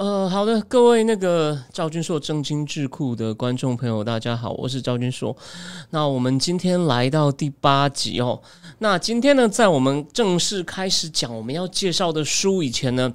呃，好的，各位那个赵君硕正经智库的观众朋友，大家好，我是赵君硕。那我们今天来到第八集哦。那今天呢，在我们正式开始讲我们要介绍的书以前呢，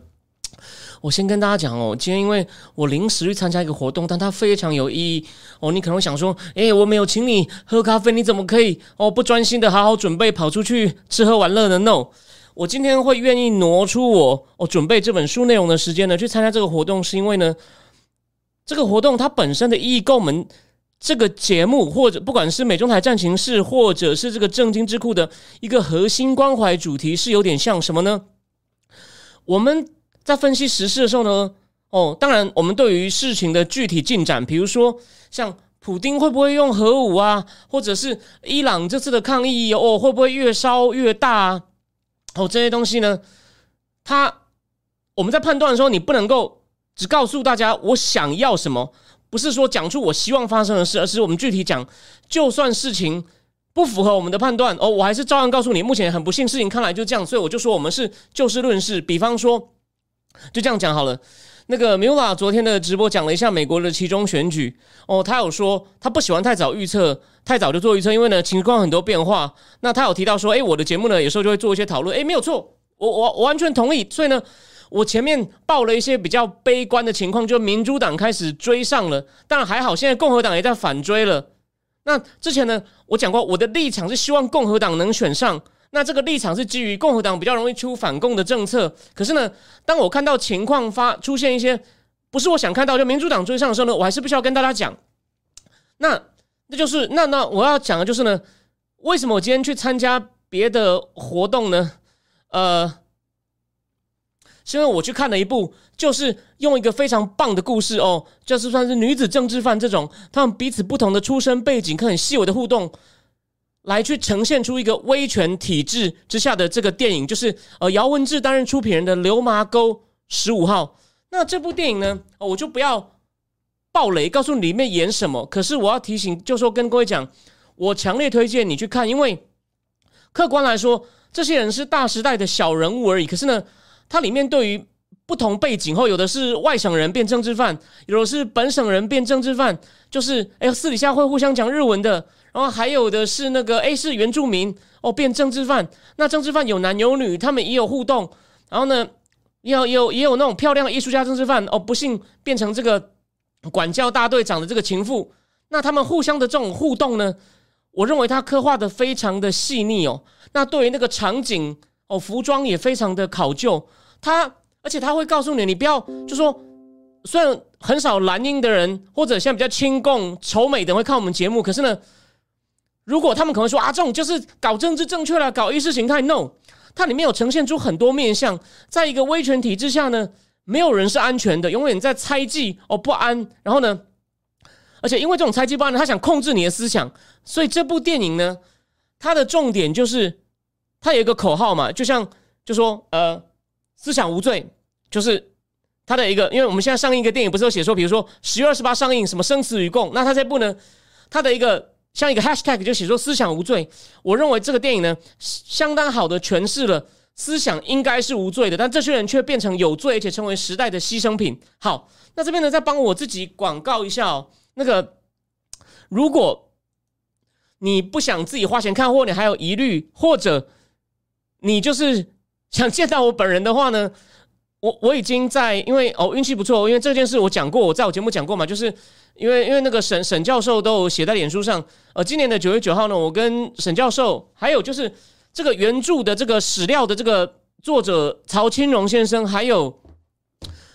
我先跟大家讲哦，今天因为我临时去参加一个活动，但它非常有意义哦。你可能会想说，诶，我没有请你喝咖啡，你怎么可以哦不专心的好好准备跑出去吃喝玩乐呢？No。我今天会愿意挪出我我准备这本书内容的时间呢，去参加这个活动，是因为呢，这个活动它本身的意义跟我们这个节目，或者不管是美中台战情室，或者是这个正经智库的一个核心关怀主题，是有点像什么呢？我们在分析时事的时候呢，哦，当然我们对于事情的具体进展，比如说像普丁会不会用核武啊，或者是伊朗这次的抗议哦，会不会越烧越大啊？哦，这些东西呢，它我们在判断的时候，你不能够只告诉大家我想要什么，不是说讲出我希望发生的事，而是我们具体讲，就算事情不符合我们的判断，哦，我还是照样告诉你，目前很不幸，事情看来就这样，所以我就说我们是就事论事。比方说，就这样讲好了。那个米拉昨天的直播讲了一下美国的其中选举，哦，他有说他不喜欢太早预测。太早就做预测，因为呢情况很多变化。那他有提到说，哎，我的节目呢有时候就会做一些讨论，哎，没有错，我我我完全同意。所以呢，我前面报了一些比较悲观的情况，就民主党开始追上了，但还好，现在共和党也在反追了。那之前呢，我讲过我的立场是希望共和党能选上，那这个立场是基于共和党比较容易出反共的政策。可是呢，当我看到情况发出现一些不是我想看到就民主党追上的时候呢，我还是必须要跟大家讲，那。那就是那那我要讲的就是呢，为什么我今天去参加别的活动呢？呃，是因为我去看了一部，就是用一个非常棒的故事哦，就是算是女子政治犯这种，他们彼此不同的出身背景，可很细微的互动，来去呈现出一个威权体制之下的这个电影，就是呃姚文智担任出品人的《流麻沟十五号》。那这部电影呢，我就不要。暴雷，告诉你里面演什么。可是我要提醒，就说跟各位讲，我强烈推荐你去看，因为客观来说，这些人是大时代的小人物而已。可是呢，它里面对于不同背景后，有的是外省人变政治犯，有的是本省人变政治犯，就是哎私底下会互相讲日文的，然后还有的是那个 A 是原住民哦变政治犯，那政治犯有男有女，他们也有互动，然后呢，也有有也有那种漂亮的艺术家政治犯哦，不幸变成这个。管教大队长的这个情妇，那他们互相的这种互动呢？我认为他刻画的非常的细腻哦。那对于那个场景哦，服装也非常的考究。他而且他会告诉你，你不要就说，虽然很少蓝英的人或者现在比较亲共丑美的人会看我们节目，可是呢，如果他们可能说啊，这种就是搞政治正确了，搞意识形态，no，它里面有呈现出很多面相，在一个威权体制下呢。没有人是安全的，永远在猜忌哦不安。然后呢，而且因为这种猜忌不安呢，他想控制你的思想。所以这部电影呢，它的重点就是它有一个口号嘛，就像就说呃，思想无罪，就是他的一个。因为我们现在上映一个电影，不是有写说，比如说十月二十八上映什么生死与共，那他这部呢，他的一个像一个 hashtag 就写说思想无罪。我认为这个电影呢，相当好的诠释了。思想应该是无罪的，但这些人却变成有罪，而且成为时代的牺牲品。好，那这边呢，再帮我自己广告一下哦。那个，如果你不想自己花钱看，或你还有疑虑，或者你就是想见到我本人的话呢，我我已经在，因为哦运气不错，因为这件事我讲过，我在我节目讲过嘛，就是因为因为那个沈沈教授都写在脸书上。呃，今年的九月九号呢，我跟沈教授还有就是。这个原著的这个史料的这个作者曹清荣先生，还有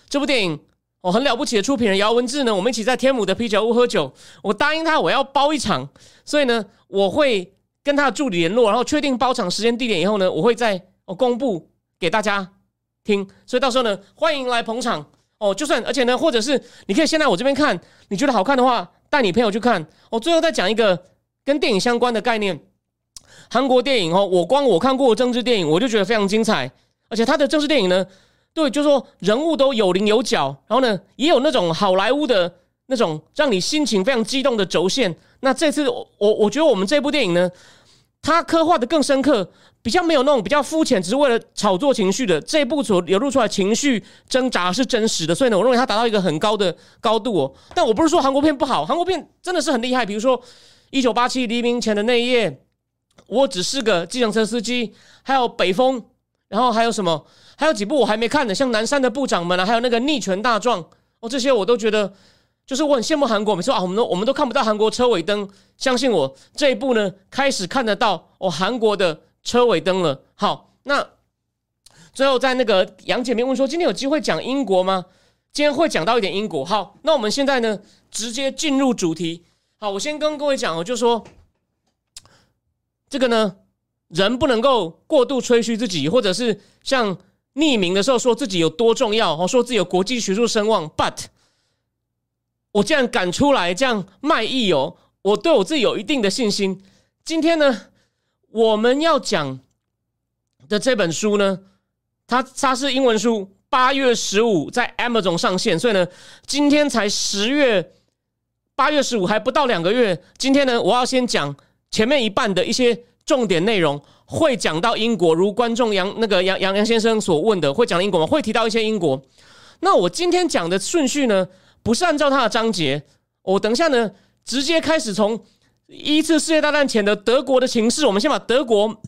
这部电影哦很了不起的出品人姚文志呢，我们一起在天母的啤酒屋喝酒。我答应他我要包一场，所以呢，我会跟他的助理联络，然后确定包场时间地点以后呢，我会再哦公布给大家听。所以到时候呢，欢迎来捧场哦，就算而且呢，或者是你可以先来我这边看，你觉得好看的话，带你朋友去看。我最后再讲一个跟电影相关的概念，韩国电影哦，我光我看过政治电影，我就觉得非常精彩，而且他的政治电影呢，对，就说人物都有棱有角，然后呢，也有那种好莱坞的那种让你心情非常激动的轴线。那这次我我觉得我们这部电影呢。他刻画的更深刻，比较没有那种比较肤浅，只是为了炒作情绪的这一部所流露出来情绪挣扎是真实的，所以呢，我认为他达到一个很高的高度哦。但我不是说韩国片不好，韩国片真的是很厉害。比如说《一九八七黎明前的那一夜》，我只是个计程车司机，还有《北风》，然后还有什么？还有几部我还没看的，像《南山的部长们》啊，还有那个《逆权大壮》哦，这些我都觉得。就是我很羡慕韩国，每次啊，我们都我们都看不到韩国车尾灯。相信我，这一步呢，开始看得到哦，韩国的车尾灯了。好，那最后在那个杨姐妹问说，今天有机会讲英国吗？今天会讲到一点英国。好，那我们现在呢，直接进入主题。好，我先跟各位讲哦，就说这个呢，人不能够过度吹嘘自己，或者是像匿名的时候说自己有多重要，哦，说自己有国际学术声望，but。我竟然敢出来这样卖艺哦，我对我自己有一定的信心。今天呢，我们要讲的这本书呢，它它是英文书，八月十五在 Amazon 上线，所以呢，今天才十月八月十五还不到两个月。今天呢，我要先讲前面一半的一些重点内容，会讲到英国，如观众杨那个杨杨杨先生所问的，会讲英国吗？会提到一些英国。那我今天讲的顺序呢？不是按照它的章节，我等一下呢，直接开始从一次世界大战前的德国的情势，我们先把德国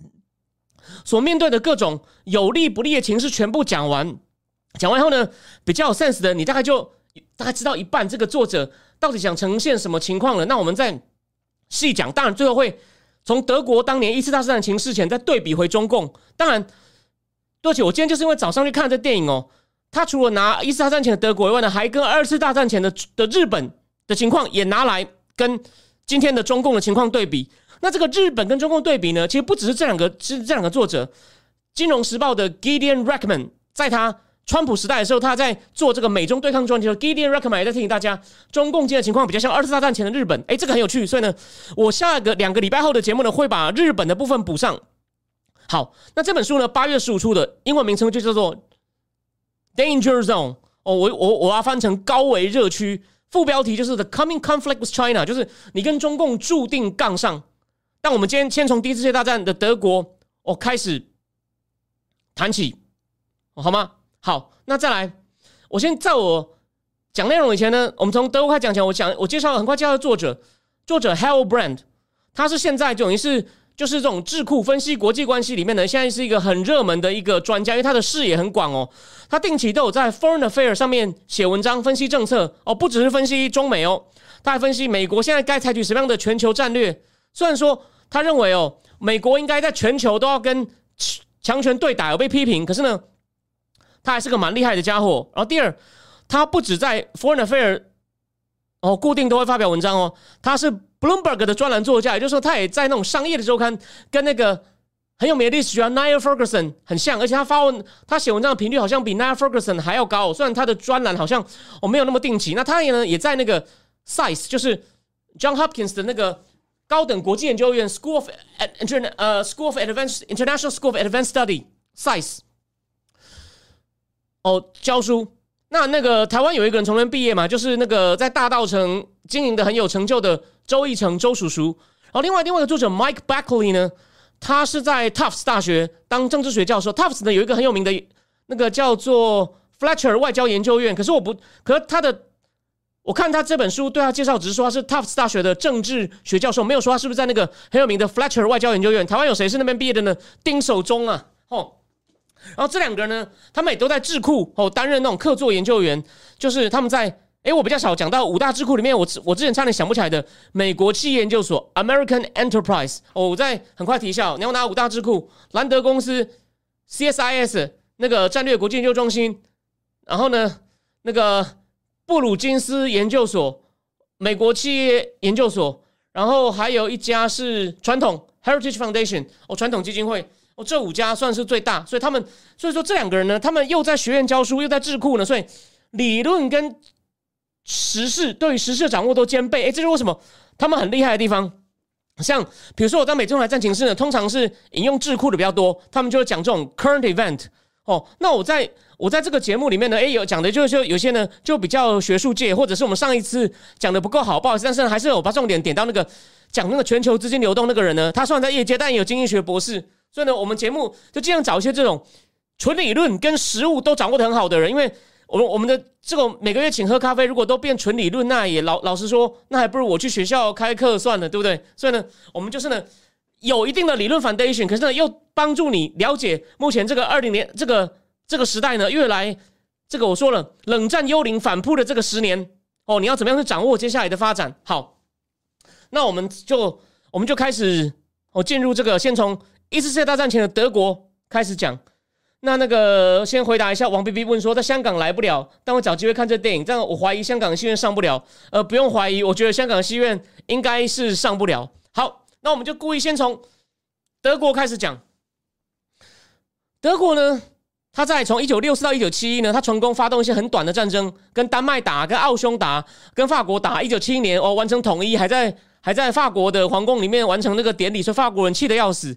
所面对的各种有利不利的情势全部讲完。讲完以后呢，比较有 sense 的，你大概就大概知道一半这个作者到底想呈现什么情况了。那我们再细讲，当然最后会从德国当年一次大战的情势前再对比回中共。当然，对不起，我今天就是因为早上去看这电影哦。他除了拿一次大战前的德国以外呢，还跟二次大战前的的日本的情况也拿来跟今天的中共的情况对比。那这个日本跟中共对比呢，其实不只是这两个，是这两个作者，《金融时报》的 Gideon Rackman，在他川普时代的时候，他在做这个美中对抗专题的。Gideon Rackman 也在提醒大家，中共今天的情况比较像二次大战前的日本。哎，这个很有趣。所以呢，我下个两个礼拜后的节目呢，会把日本的部分补上。好，那这本书呢，八月十五出的，英文名称就叫做。Danger Zone 哦，我我我要翻成高危热区，副标题就是 The Coming Conflict with China，就是你跟中共注定杠上。但我们今天先从第一次世界大战的德国哦开始谈起，好吗？好，那再来，我先在我讲内容以前呢，我们从德国开始讲起。我讲我介绍很快介绍作者，作者 Hal Brand，他是现在等于是。就是这种智库分析国际关系里面呢，现在是一个很热门的一个专家，因为他的视野很广哦。他定期都有在 Foreign Affairs 上面写文章，分析政策哦，不只是分析中美哦，他还分析美国现在该采取什么样的全球战略。虽然说他认为哦，美国应该在全球都要跟强权对打，有被批评，可是呢，他还是个蛮厉害的家伙。然后第二，他不止在 Foreign Affairs 哦，固定都会发表文章哦，他是。Bloomberg 的专栏作家，也就是说，他也在那种商业的周刊，跟那个很有名的历史学家 Niall Ferguson 很像，而且他发文、他写文章的频率好像比 Niall Ferguson 还要高。虽然他的专栏好像我没有那么定期，那他也呢也在那个 SICE，就是 John Hopkins 的那个高等国际研究院 School of Intern，呃 School of Advanced International School of Advanced Study SICE 哦教书。那那个台湾有一个人从那边毕业嘛，就是那个在大道城经营的很有成就的。周义成，周叔叔。然后另外另外一个作者 Mike Buckley 呢，他是在 Tufts 大学当政治学教授。Tufts 呢有一个很有名的那个叫做 Fletcher 外交研究院。可是我不，可是他的我看他这本书对他介绍，只是说他是 Tufts 大学的政治学教授，没有说他是不是在那个很有名的 Fletcher 外交研究院。台湾有谁是那边毕业的呢？丁守中啊，吼。然后这两个人呢，他们也都在智库哦担任那种客座研究员，就是他们在。哎，我比较少讲到五大智库里面，我我之前差点想不起来的美国企业研究所 American Enterprise。哦，我再很快提一下，你要拿五大智库：兰德公司、CSIS 那个战略国际研究中心，然后呢，那个布鲁金斯研究所、美国企业研究所，然后还有一家是传统 Heritage Foundation 哦，传统基金会哦，这五家算是最大，所以他们所以说这两个人呢，他们又在学院教书，又在智库呢，所以。理论跟时事对于时事的掌握都兼备。哎，这是为什么他们很厉害的地方。像比如说我在美中台战情室呢，通常是引用智库的比较多，他们就会讲这种 current event。哦，那我在我在这个节目里面呢，哎，有讲的就是说有些呢就比较学术界，或者是我们上一次讲的不够好，不好意思，但是还是有把重点点到那个讲那个全球资金流动那个人呢，他虽然在业界，但也有经济学博士，所以呢，我们节目就尽量找一些这种纯理论跟实物都掌握的很好的人，因为我们我们的这个每个月请喝咖啡，如果都变纯理论，那也老老实说，那还不如我去学校开课算了，对不对？所以呢，我们就是呢。有一定的理论 foundation，可是呢，又帮助你了解目前这个二零年这个这个时代呢，越来这个我说了，冷战幽灵反扑的这个十年哦，你要怎么样去掌握接下来的发展？好，那我们就我们就开始哦，进入这个先从一次世界大战前的德国开始讲。那那个先回答一下王 B B 问说，在香港来不了，但我找机会看这电影，这样我怀疑香港的戏院上不了。呃，不用怀疑，我觉得香港的戏院应该是上不了。好。那我们就故意先从德国开始讲。德国呢，他在从一九六四到一九七一呢，他成功发动一些很短的战争，跟丹麦打，跟奥匈打，跟法国打。一九七一年哦，完成统一，还在还在法国的皇宫里面完成那个典礼，所以法国人气得要死。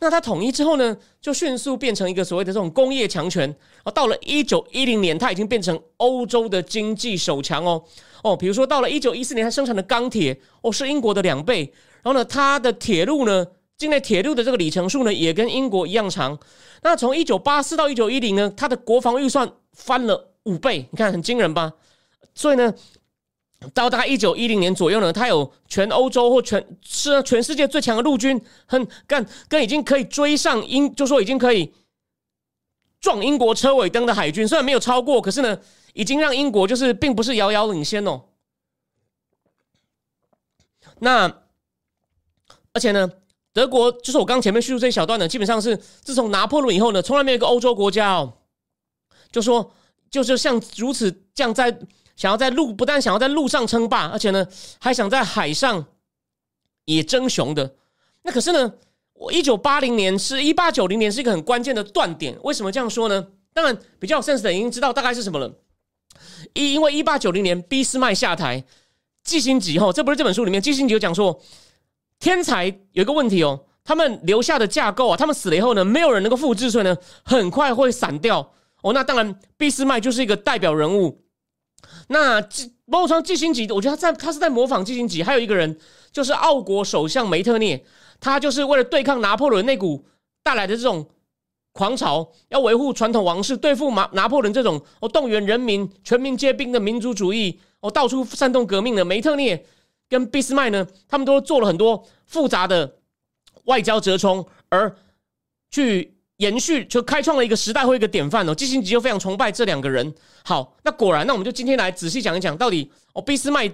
那他统一之后呢，就迅速变成一个所谓的这种工业强权。哦，到了一九一零年，他已经变成欧洲的经济首强哦哦，比如说到了一九一四年，他生产的钢铁哦是英国的两倍。然后呢，它的铁路呢，境内铁路的这个里程数呢，也跟英国一样长。那从一九八四到一九一零呢，它的国防预算翻了五倍，你看很惊人吧？所以呢，到大概一九一零年左右呢，它有全欧洲或全是全世界最强的陆军，很干跟已经可以追上英，就说已经可以撞英国车尾灯的海军，虽然没有超过，可是呢，已经让英国就是并不是遥遥领先哦。那。而且呢，德国就是我刚前面叙述这一小段呢，基本上是自从拿破仑以后呢，从来没有一个欧洲国家哦，就说就是像如此这样在想要在路不但想要在路上称霸，而且呢还想在海上也争雄的。那可是呢，我一九八零年是一八九零年是一个很关键的断点。为什么这样说呢？当然比较有 sense 的已经知道大概是什么了。一因为一八九零年俾斯麦下台，季辛吉哈，这不是这本书里面季辛吉有讲说。天才有一个问题哦，他们留下的架构啊，他们死了以后呢，没有人能够复制，所以呢，很快会散掉哦。那当然，俾斯麦就是一个代表人物。那包括说季辛吉，我觉得他在他是在模仿季辛吉。还有一个人就是奥国首相梅特涅，他就是为了对抗拿破仑那股带来的这种狂潮，要维护传统王室，对付拿拿破仑这种哦动员人民全民皆兵的民族主义，哦到处煽动革命的梅特涅。跟俾斯麦呢，他们都做了很多复杂的外交折冲，而去延续，就开创了一个时代或一个典范哦。基辛格就非常崇拜这两个人。好，那果然，那我们就今天来仔细讲一讲，到底哦，俾斯麦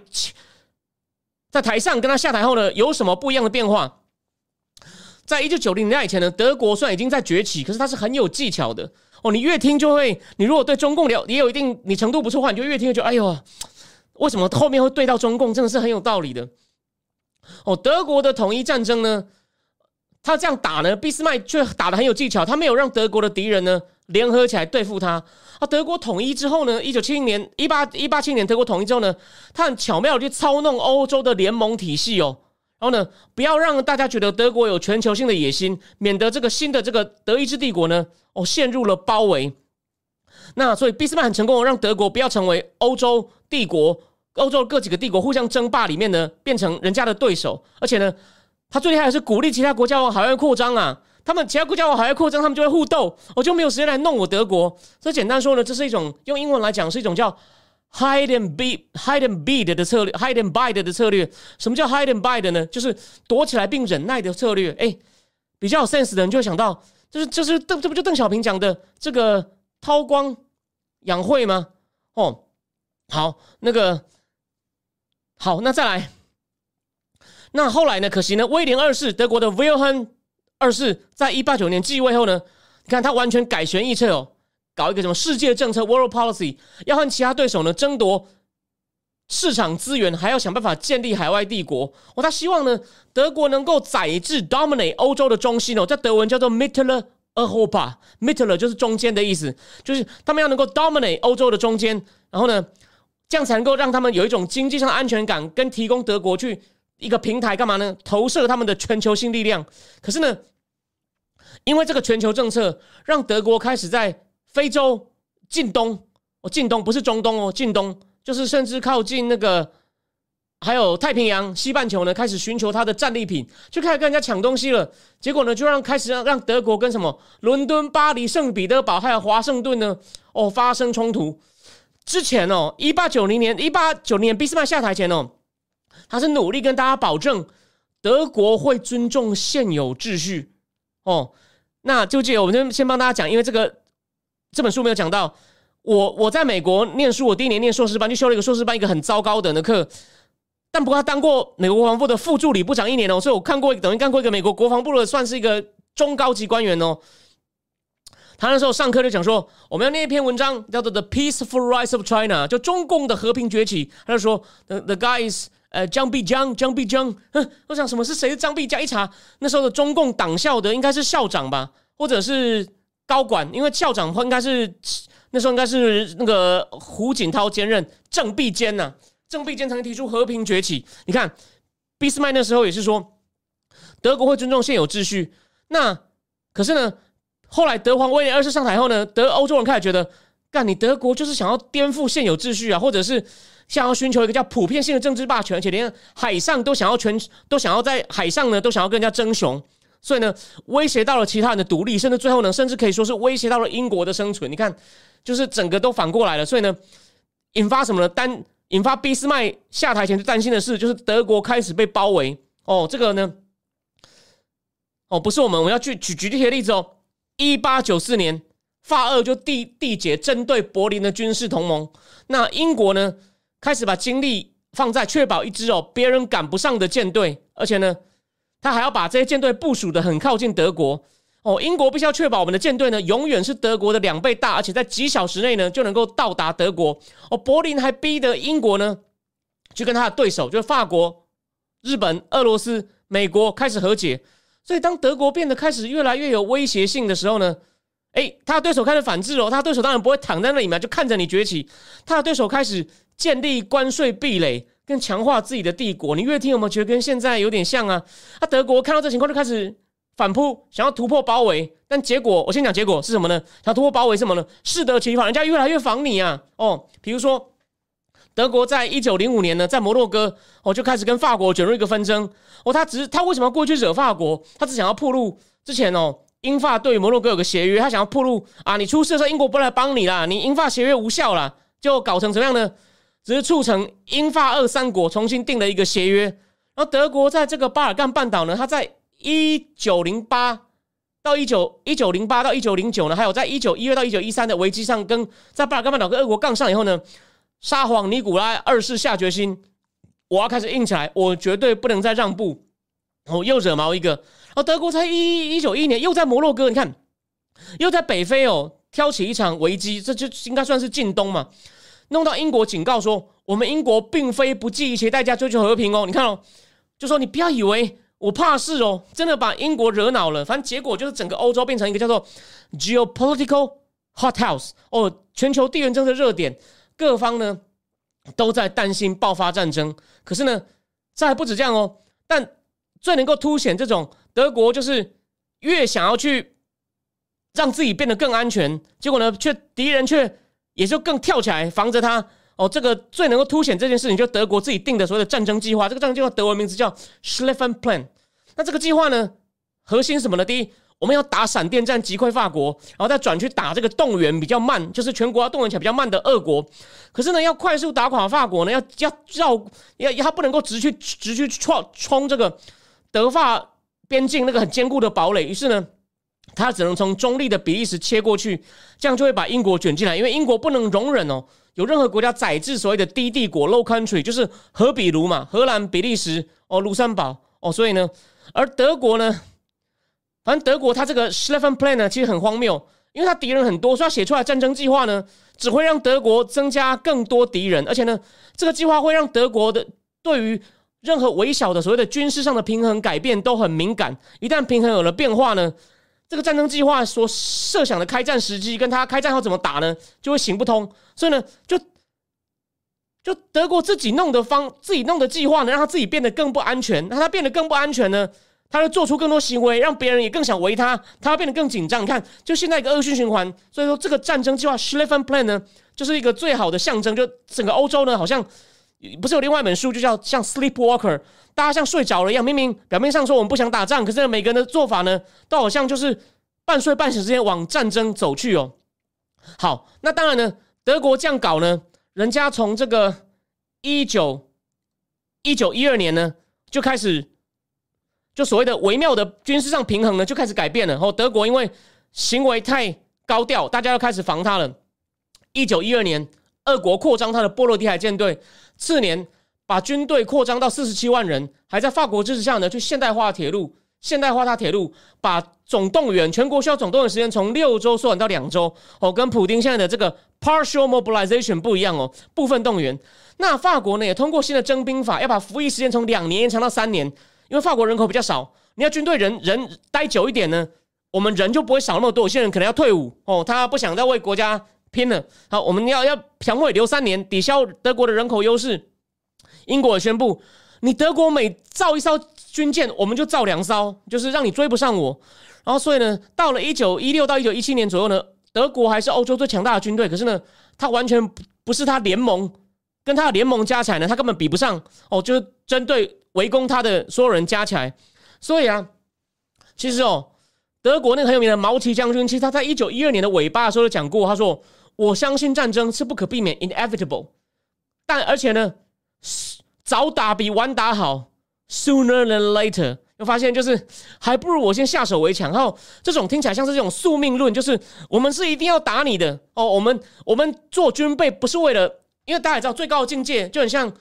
在台上跟他下台后呢，有什么不一样的变化？在一九九零年代以前呢，德国虽然已经在崛起，可是它是很有技巧的哦。你越听就会，你如果对中共了也有一定你程度不错的话，你就越听就哎呦。为什么后面会对到中共？真的是很有道理的。哦，德国的统一战争呢，他这样打呢，俾斯麦却打的很有技巧，他没有让德国的敌人呢联合起来对付他。啊，德国统一之后呢，一九七零年一八一八七年德国统一之后呢，他很巧妙的去操弄欧洲的联盟体系哦，然后呢，不要让大家觉得德国有全球性的野心，免得这个新的这个德意志帝国呢，哦，陷入了包围。那所以俾斯麦很成功，让德国不要成为欧洲帝国。欧洲各几个帝国互相争霸里面呢，变成人家的对手，而且呢，他最厉害的是鼓励其他国家往海外扩张啊。他们其他国家往海外扩张，他们就会互斗，我就没有时间来弄我德国。所以简单说呢，这是一种用英文来讲是一种叫 hide and beat” hide and beat” 的策略，hide and bide 的策略。什么叫 hide and bide 呢？就是躲起来并忍耐的策略。哎，比较有 sense 的人就会想到，就是就是邓这不就邓小平讲的这个韬光养晦吗？哦，好，那个。好，那再来。那后来呢？可惜呢，威廉二世，德国的威尔亨二世，在一八九年继位后呢，你看他完全改弦易辙哦，搞一个什么世界政策 （World Policy），要和其他对手呢争夺市场资源，还要想办法建立海外帝国。哦，他希望呢，德国能够载至 （dominate） 欧洲的中心哦，在德文叫做 Mittel Europa，Mittler 就是中间的意思，就是他们要能够 dominate 欧洲的中间，然后呢，这样才能够让他们有一种经济上的安全感，跟提供德国去一个平台，干嘛呢？投射他们的全球性力量。可是呢，因为这个全球政策，让德国开始在非洲近东，哦，近东不是中东哦，近东就是甚至靠近那个。还有太平洋西半球呢，开始寻求它的战利品，就开始跟人家抢东西了。结果呢，就让开始让让德国跟什么伦敦、巴黎、圣彼得堡还有华盛顿呢，哦发生冲突。之前哦，一八九零年，一八九零年俾斯麦下台前哦，他是努力跟大家保证德国会尊重现有秩序。哦，那就借我们先先帮大家讲，因为这个这本书没有讲到。我我在美国念书，我第一年念硕士班，就修了一个硕士班一个很糟糕的那课。但不过他当过美国国防部的副助理部长一年哦，所以我看过等于干过一个美国国防部的，算是一个中高级官员哦。他那时候上课就讲说，我们要念一篇文章，叫做《The Peaceful Rise of China》，就中共的和平崛起。他就说，The the guys，呃，张必江，张必江。哼，我想什么是谁是张必江？一查那时候的中共党校的应该是校长吧，或者是高管，因为校长应该是那时候应该是那个胡锦涛兼任郑必坚呐。郑必坚曾经提出和平崛起，你看，俾斯麦那时候也是说，德国会尊重现有秩序。那可是呢，后来德皇威廉二世上台后呢，德欧洲人开始觉得，干你德国就是想要颠覆现有秩序啊，或者是想要寻求一个叫普遍性的政治霸权，而且连海上都想要全都想要在海上呢都想要跟人家争雄，所以呢，威胁到了其他人的独立，甚至最后呢，甚至可以说是威胁到了英国的生存。你看，就是整个都反过来了，所以呢，引发什么呢？单引发俾斯麦下台前就担心的事，就是德国开始被包围。哦，这个呢，哦，不是我们，我们要去举举这些例子哦。一八九四年，法俄就缔缔结针对柏林的军事同盟。那英国呢，开始把精力放在确保一支哦别人赶不上的舰队，而且呢，他还要把这些舰队部署的很靠近德国。哦，英国必须要确保我们的舰队呢，永远是德国的两倍大，而且在几小时内呢就能够到达德国。哦，柏林还逼得英国呢，去跟他的对手，就是法国、日本、俄罗斯、美国开始和解。所以，当德国变得开始越来越有威胁性的时候呢，哎，他的对手开始反制哦，他的对手当然不会躺在那里面就看着你崛起，他的对手开始建立关税壁垒，跟强化自己的帝国。你越听有没有觉得跟现在有点像啊？那德国看到这情况就开始。反扑，想要突破包围，但结果我先讲结果是什么呢？想突破包围什么呢？适得其反，人家越来越防你啊！哦，比如说德国在一九零五年呢，在摩洛哥哦就开始跟法国卷入一个纷争哦，他只是他为什么要过去惹法国？他只想要铺路。之前哦，英法对摩洛哥有个协约，他想要铺路啊，你出事的时候英国不来帮你啦，你英法协约无效了，就搞成怎么样呢？只是促成英法二三国重新订了一个协约，然后德国在这个巴尔干半岛呢，他在。一九零八到一九一九零八到一九零九呢，还有在一九一月到一九一三的危机上，跟在巴尔干半岛跟俄国杠上以后呢，沙皇尼古拉二世下决心，我要开始硬起来，我绝对不能再让步。哦，又惹毛一个，然后，德国才一一九一年又在摩洛哥，你看又在北非哦挑起一场危机，这就应该算是近东嘛，弄到英国警告说，我们英国并非不计一切代价追求和平哦，你看哦，就说你不要以为。我怕事哦，真的把英国惹恼了。反正结果就是整个欧洲变成一个叫做 geopolitical hothouse 哦，全球地缘政治热点，各方呢都在担心爆发战争。可是呢，这还不止这样哦。但最能够凸显这种德国就是越想要去让自己变得更安全，结果呢，却敌人却也就更跳起来防着他。哦，这个最能够凸显这件事情，就德国自己定的所谓的战争计划。这个战争计划德文名字叫 Schlieffen Plan。那这个计划呢，核心什么呢？第一，我们要打闪电战击溃法国，然后再转去打这个动员比较慢，就是全国要动员起来比较慢的俄国。可是呢，要快速打垮法国呢，要要绕，要他不能够直去直去冲冲这个德法边境那个很坚固的堡垒。于是呢，他只能从中立的比利时切过去，这样就会把英国卷进来，因为英国不能容忍哦。有任何国家宰制所谓的低帝国 （low country），就是荷比卢嘛，荷兰、比利时、哦，卢森堡哦，所以呢，而德国呢，反正德国它这个 s c h l e f e n Plan 呢，其实很荒谬，因为它敌人很多，所以写出来战争计划呢，只会让德国增加更多敌人，而且呢，这个计划会让德国的对于任何微小的所谓的军事上的平衡改变都很敏感，一旦平衡有了变化呢，这个战争计划所设想的开战时机，跟他开战后怎么打呢，就会行不通。所以呢，就就德国自己弄的方，自己弄的计划呢，让他自己变得更不安全。那他变得更不安全呢，他会做出更多行为，让别人也更想围他，他变得更紧张。你看，就现在一个恶性循环。所以说，这个战争计划 s c h l e f f e n Plan 呢，就是一个最好的象征。就整个欧洲呢，好像不是有另外一本书，就叫像 Sleepwalker。大家像睡着了一样，明明表面上说我们不想打仗，可是每个人的做法呢，都好像就是半睡半醒之间往战争走去哦。好，那当然呢，德国这样搞呢，人家从这个一九一九一二年呢就开始，就所谓的微妙的军事上平衡呢就开始改变了。然后德国因为行为太高调，大家要开始防他了。一九一二年，俄国扩张他的波罗的海舰队，次年。把军队扩张到四十七万人，还在法国支持下呢，去现代化铁路，现代化它铁路，把总动员全国需要总动员时间从六周缩短到两周。哦，跟普丁现在的这个 partial mobilization 不一样哦，部分动员。那法国呢，也通过新的征兵法，要把服役时间从两年延长到三年，因为法国人口比较少，你要军队人人待久一点呢，我们人就不会少那么多。有些人可能要退伍哦，他不想再为国家拼了。好，我们要要强会留三年，抵消德国的人口优势。英国也宣布，你德国每造一艘军舰，我们就造两艘，就是让你追不上我。然后，所以呢，到了一九一六到一九一七年左右呢，德国还是欧洲最强大的军队。可是呢，它完全不是他联盟跟他的联盟加起来呢，他根本比不上哦。就是针对围攻他的所有人加起来。所以啊，其实哦，德国那个很有名的毛奇将军，其实他在一九一二年的尾巴的时候就讲过，他说：“我相信战争是不可避免，inevitable。但而且呢。”早打比晚打好，sooner than later。又发现就是还不如我先下手为强。然后这种听起来像是这种宿命论，就是我们是一定要打你的哦。我们我们做军备不是为了，因为大家也知道最高的境界就很像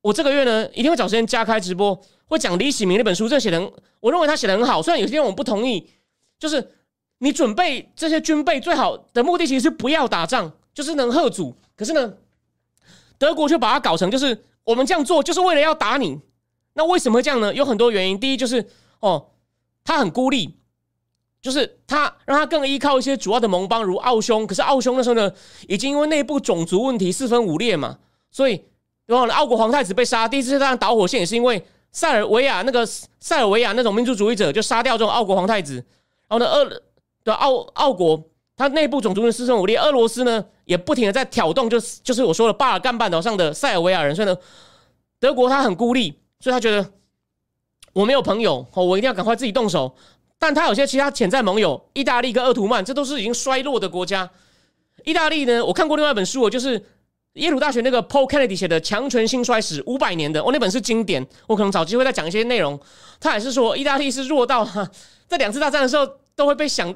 我这个月呢一定会找时间加开直播，会讲李启明那本书，这写的我认为他写的很好。虽然有些地方我不同意，就是你准备这些军备最好的目的其实是不要打仗，就是能贺阻。可是呢，德国却把它搞成就是。我们这样做就是为了要打你，那为什么会这样呢？有很多原因。第一就是哦，他很孤立，就是他让他更依靠一些主要的盟邦如奥匈。可是奥匈那时候呢，已经因为内部种族问题四分五裂嘛，所以然后呢，奥国皇太子被杀。第一次大战导火线也是因为塞尔维亚那个塞尔维亚那种民族主义者就杀掉这种奥国皇太子。然后呢，二对奥奥国它内部种族的四分五裂，俄罗斯呢？也不停的在挑动，就是就是我说的巴尔干半岛上的塞尔维亚人，所以呢，德国他很孤立，所以他觉得我没有朋友哦，我一定要赶快自己动手。但他有些其他潜在盟友，意大利跟鄂图曼，这都是已经衰落的国家。意大利呢，我看过另外一本书，就是耶鲁大学那个 Paul Kennedy 写的《强权兴衰史》，五百年的，哦，那本是经典，我可能找机会再讲一些内容。他也是说，意大利是弱到哈，在两次大战的时候都会被想。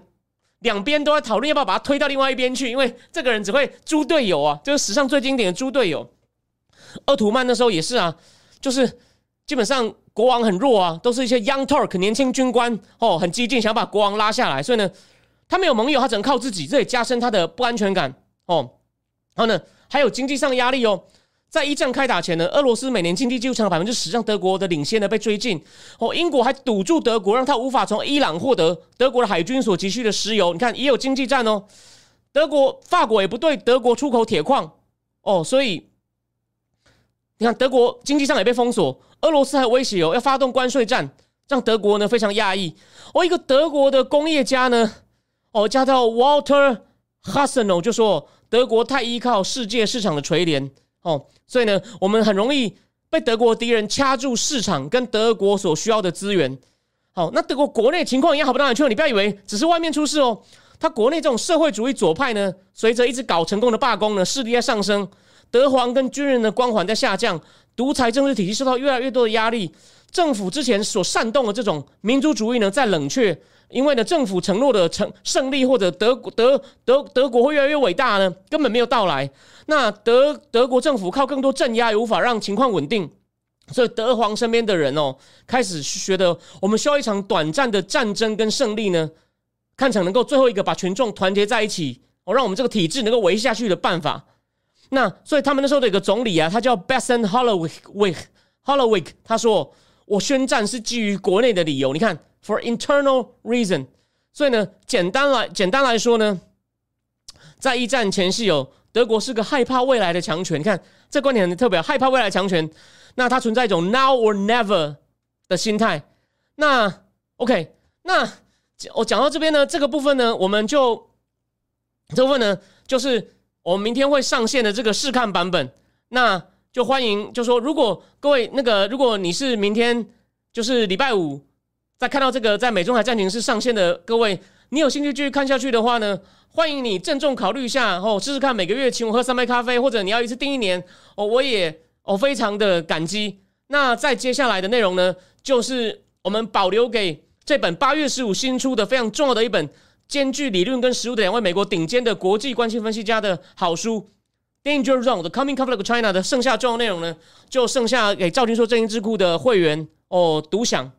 两边都在讨论要不要把他推到另外一边去，因为这个人只会猪队友啊，就是史上最经典的猪队友。奥图曼那时候也是啊，就是基本上国王很弱啊，都是一些 young Turk 年轻军官哦，很激进，想把国王拉下来，所以呢，他没有盟友，他只能靠自己，这也加深他的不安全感哦。然后呢，还有经济上压力哦。在一战开打前呢，俄罗斯每年经济几乎成百分之十，让德国的领先呢被追进。哦，英国还堵住德国，让他无法从伊朗获得德国的海军所急需的石油。你看，也有经济战哦。德国、法国也不对德国出口铁矿哦，所以你看，德国经济上也被封锁。俄罗斯还威胁哦，要发动关税战，让德国呢非常压抑。哦，一个德国的工业家呢，哦，叫到 Walter Hassano 就说，德国太依靠世界市场的垂怜。哦，所以呢，我们很容易被德国敌人掐住市场跟德国所需要的资源。好，那德国国内情况也好不到哪去。你不要以为只是外面出事哦，他国内这种社会主义左派呢，随着一直搞成功的罢工呢，势力在上升，德皇跟军人的光环在下降，独裁政治体系受到越来越多的压力，政府之前所煽动的这种民族主义呢，在冷却。因为呢，政府承诺的成胜利或者德国德德德国会越来越伟大呢，根本没有到来。那德德国政府靠更多镇压也无法让情况稳定，所以德皇身边的人哦，开始觉得我们需要一场短暂的战争跟胜利呢，看成能够最后一个把群众团结在一起，哦，让我们这个体制能够维系下去的办法。那所以他们那时候的一个总理啊，他叫 Besson Hollowick，Hollowick，他说：“我宣战是基于国内的理由。”你看。For internal reason，所以呢，简单来简单来说呢，在一战前夕有德国是个害怕未来的强权。你看这观点很特别，害怕未来强权，那它存在一种 now or never 的心态。那 OK，那我讲到这边呢，这个部分呢，我们就这部分呢，就是我们明天会上线的这个试看版本。那就欢迎，就说如果各位那个，如果你是明天就是礼拜五在看到这个在美中台战情室上线的各位，你有兴趣继续看下去的话呢，欢迎你郑重考虑一下哦，试试看每个月请我喝三杯咖啡，或者你要一次订一年哦，我也哦非常的感激。那在接下来的内容呢，就是我们保留给这本八月十五新出的非常重要的一本兼具理论跟实务的两位美国顶尖的国际关系分析家的好书。Danger Zone 的 Coming Conflict China 的剩下重要内容呢，就剩下给赵军硕正音智库的会员哦独享